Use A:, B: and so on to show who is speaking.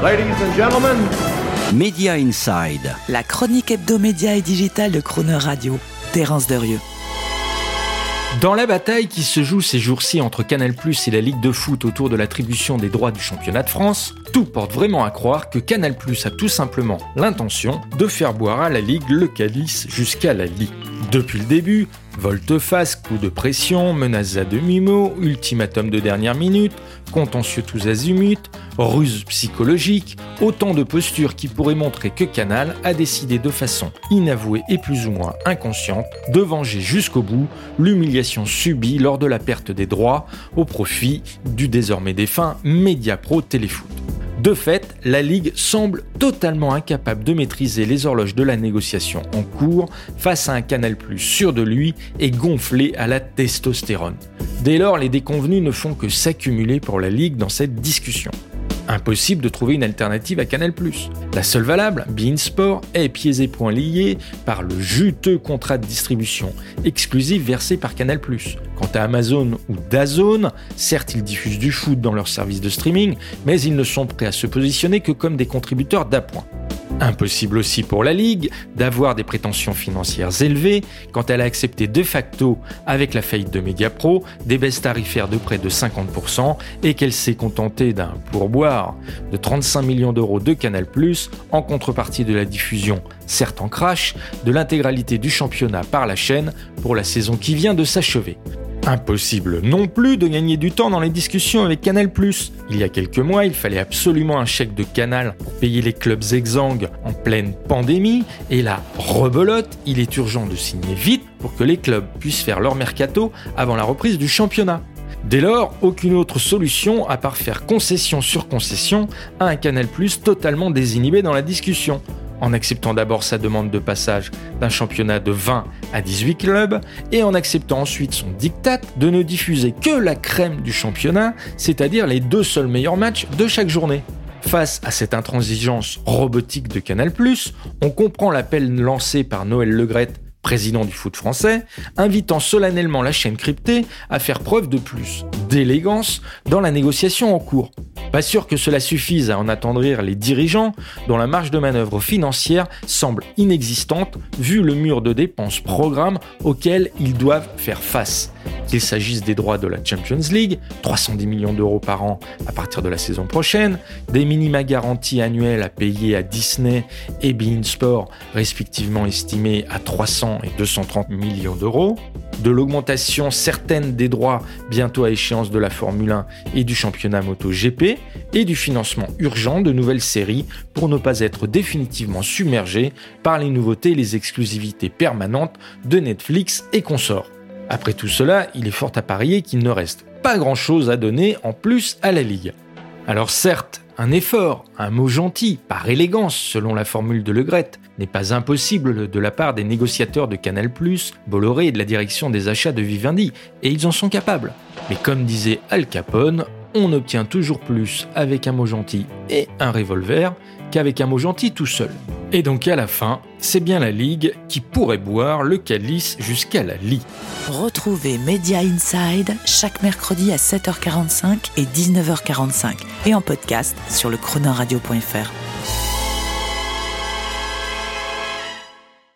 A: Ladies and gentlemen,
B: Media Inside.
C: La chronique hebdomédia et digitale de Croner Radio. Terence Derieux.
D: Dans la bataille qui se joue ces jours-ci entre Canal+ et la Ligue de foot autour de l'attribution des droits du championnat de France, tout porte vraiment à croire que Canal+ a tout simplement l'intention de faire boire à la Ligue le calice jusqu'à la Ligue. Depuis le début, volte-face, coup de pression, menaces à demi-mot, ultimatum de dernière minute, contentieux tous azimuts, ruse psychologique, autant de postures qui pourraient montrer que Canal a décidé de façon inavouée et plus ou moins inconsciente de venger jusqu'au bout l'humiliation subie lors de la perte des droits au profit du désormais défunt Mediapro Téléfoot. De fait, la Ligue semble totalement incapable de maîtriser les horloges de la négociation en cours face à un Canal Plus sûr de lui et gonflé à la testostérone. Dès lors, les déconvenus ne font que s'accumuler pour la Ligue dans cette discussion. Impossible de trouver une alternative à Canal+. La seule valable, Beansport, est pieds et poings liés par le juteux contrat de distribution exclusif versé par Canal+. Quant à Amazon ou Dazone, certes ils diffusent du foot dans leur service de streaming, mais ils ne sont prêts à se positionner que comme des contributeurs d'appoint. Impossible aussi pour la Ligue d'avoir des prétentions financières élevées quand elle a accepté de facto, avec la faillite de Mediapro, des baisses tarifaires de près de 50% et qu'elle s'est contentée d'un pourboire de 35 millions d'euros de Canal+, en contrepartie de la diffusion, certes en crash, de l'intégralité du championnat par la chaîne pour la saison qui vient de s'achever. Impossible non plus de gagner du temps dans les discussions avec Canal+. Il y a quelques mois, il fallait absolument un chèque de Canal pour payer les clubs exsangues en pleine pandémie, et là, rebelote, il est urgent de signer vite pour que les clubs puissent faire leur mercato avant la reprise du championnat. Dès lors, aucune autre solution à part faire concession sur concession à un Canal+, totalement désinhibé dans la discussion en acceptant d'abord sa demande de passage d'un championnat de 20 à 18 clubs et en acceptant ensuite son diktat de ne diffuser que la crème du championnat, c'est-à-dire les deux seuls meilleurs matchs de chaque journée. Face à cette intransigeance robotique de Canal+, on comprend l'appel lancé par Noël Legrette président du foot français, invitant solennellement la chaîne cryptée à faire preuve de plus d'élégance dans la négociation en cours. Pas sûr que cela suffise à en attendrir les dirigeants, dont la marge de manœuvre financière semble inexistante vu le mur de dépenses programme auquel ils doivent faire face. Qu'il s'agisse des droits de la Champions League, 310 millions d'euros par an à partir de la saison prochaine, des minima garanties annuelles à payer à Disney et Bein Sport, respectivement estimés à 300 et 230 millions d'euros, de l'augmentation certaine des droits bientôt à échéance de la Formule 1 et du championnat moto GP, et du financement urgent de nouvelles séries pour ne pas être définitivement submergé par les nouveautés et les exclusivités permanentes de Netflix et consorts. Après tout cela, il est fort à parier qu'il ne reste pas grand-chose à donner en plus à la Ligue. Alors certes, un effort, un mot gentil, par élégance selon la formule de Legrette, n'est pas impossible de la part des négociateurs de Canal+, Bolloré et de la direction des achats de Vivendi, et ils en sont capables. Mais comme disait Al Capone, on obtient toujours plus avec un mot gentil et un revolver qu'avec un mot gentil tout seul. Et donc à la fin, c'est bien la Ligue qui pourrait boire le calice jusqu'à la lie.
C: Retrouvez Media Inside chaque mercredi à 7h45 et 19h45 et en podcast sur le chronoradio.fr.